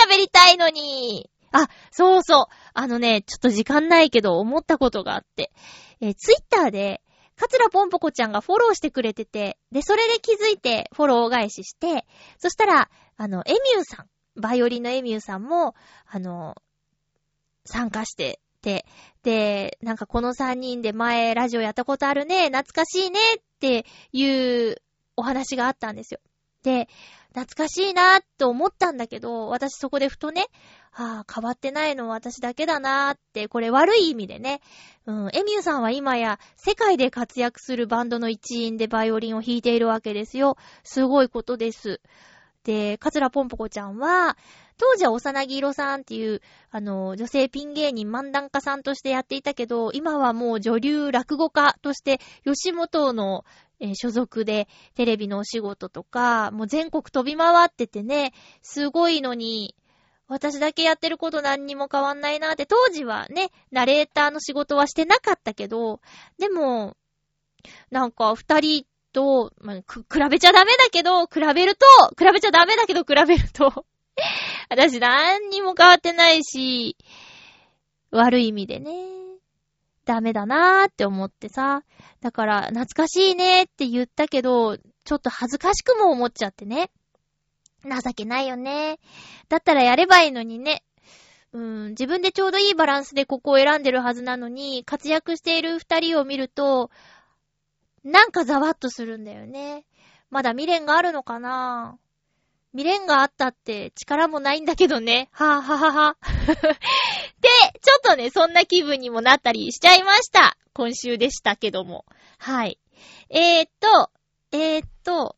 喋りたいのに。あ、そうそう。あのね、ちょっと時間ないけど思ったことがあって。え、ツイッターで、カツラポンポコちゃんがフォローしてくれてて、で、それで気づいてフォロー返しして、そしたら、あの、エミューさん、バイオリンのエミューさんも、あの、参加してて、で、なんかこの3人で前ラジオやったことあるね、懐かしいねっていうお話があったんですよ。で、懐かしいなと思ったんだけど、私そこでふとね、ああ、変わってないのは私だけだなーって、これ悪い意味でね。うん、エミューさんは今や世界で活躍するバンドの一員でバイオリンを弾いているわけですよ。すごいことです。で、カツラポンポコちゃんは、当時は幼木色さんっていう、あの、女性ピン芸人漫談家さんとしてやっていたけど、今はもう女流落語家として、吉本の、えー、所属でテレビのお仕事とか、もう全国飛び回っててね、すごいのに、私だけやってること何にも変わんないなって、当時はね、ナレーターの仕事はしてなかったけど、でも、なんか二人と、まあ、く、比べちゃダメだけど、比べると、比べちゃダメだけど、比べると 私何にも変わってないし、悪い意味でね、ダメだなーって思ってさ。だから、懐かしいねーって言ったけど、ちょっと恥ずかしくも思っちゃってね。情けないよね。だったらやればいいのにね。うん、自分でちょうどいいバランスでここを選んでるはずなのに、活躍している二人を見ると、なんかざわっとするんだよね。まだ未練があるのかな未練があったって力もないんだけどね。はぁはぁはは。で、ちょっとね、そんな気分にもなったりしちゃいました。今週でしたけども。はい。えー、っと、えー、っと、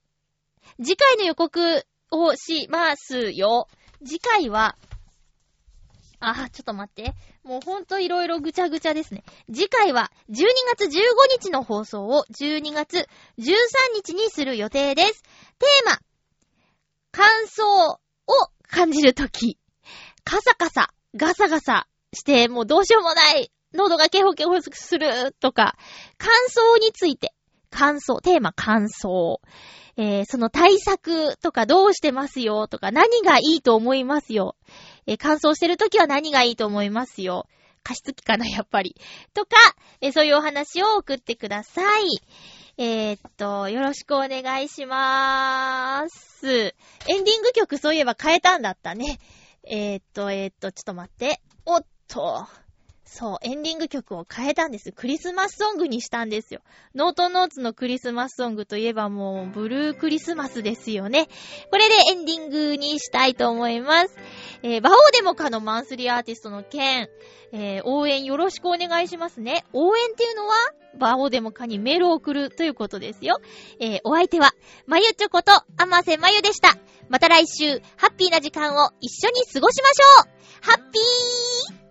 次回の予告をしますよ。次回は、あ、ちょっと待って。もうほんといろいろぐちゃぐちゃですね。次回は12月15日の放送を12月13日にする予定です。テーマ、乾燥を感じるとき、カサカサ、ガサガサして、もうどうしようもない、喉がケホケホするとか、乾燥について、乾燥、テーマ乾燥。えー、その対策とかどうしてますよとか何がいいと思いますよ。えー、乾燥してるときは何がいいと思いますよ。加湿器かな、やっぱり。とか、えー、そういうお話を送ってください。えー、っと、よろしくお願いしまーす。エンディング曲そういえば変えたんだったね。えー、っと、えー、っと、ちょっと待って。おっと。そう、エンディング曲を変えたんです。クリスマスソングにしたんですよ。ノートノーツのクリスマスソングといえばもう、ブルークリスマスですよね。これでエンディングにしたいと思います。えー、バオーデモカのマンスリーアーティストの件、えー、応援よろしくお願いしますね。応援っていうのは、バオーデモカにメールを送るということですよ。えー、お相手は、まゆちょこと、あませまゆでした。また来週、ハッピーな時間を一緒に過ごしましょうハッピー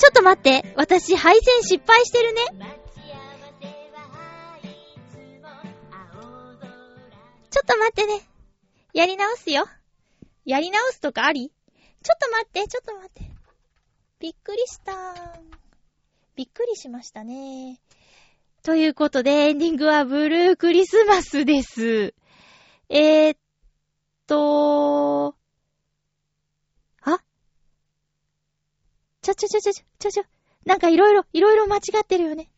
ちょっと待って。私、配線失敗してるね。ちょっと待ってね。やり直すよ。やり直すとかあり？ちょっと待って、ちょっと待って。びっくりした。びっくりしましたね。ということで、エンディングはブルークリスマスです。えー、っと、ちょちょちょちょちょちょ、なんかいろいろ、いろいろ間違ってるよね。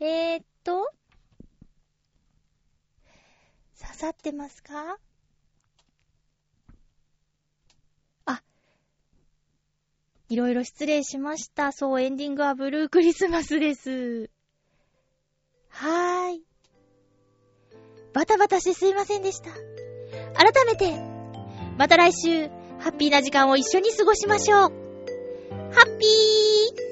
えー、っと、刺さってますか？あ、いろいろ失礼しました。そう、エンディングはブルークリスマスです。はーい。バタバタしてすいませんでした。改めて、また来週、ハッピーな時間を一緒に過ごしましょう。ハッピー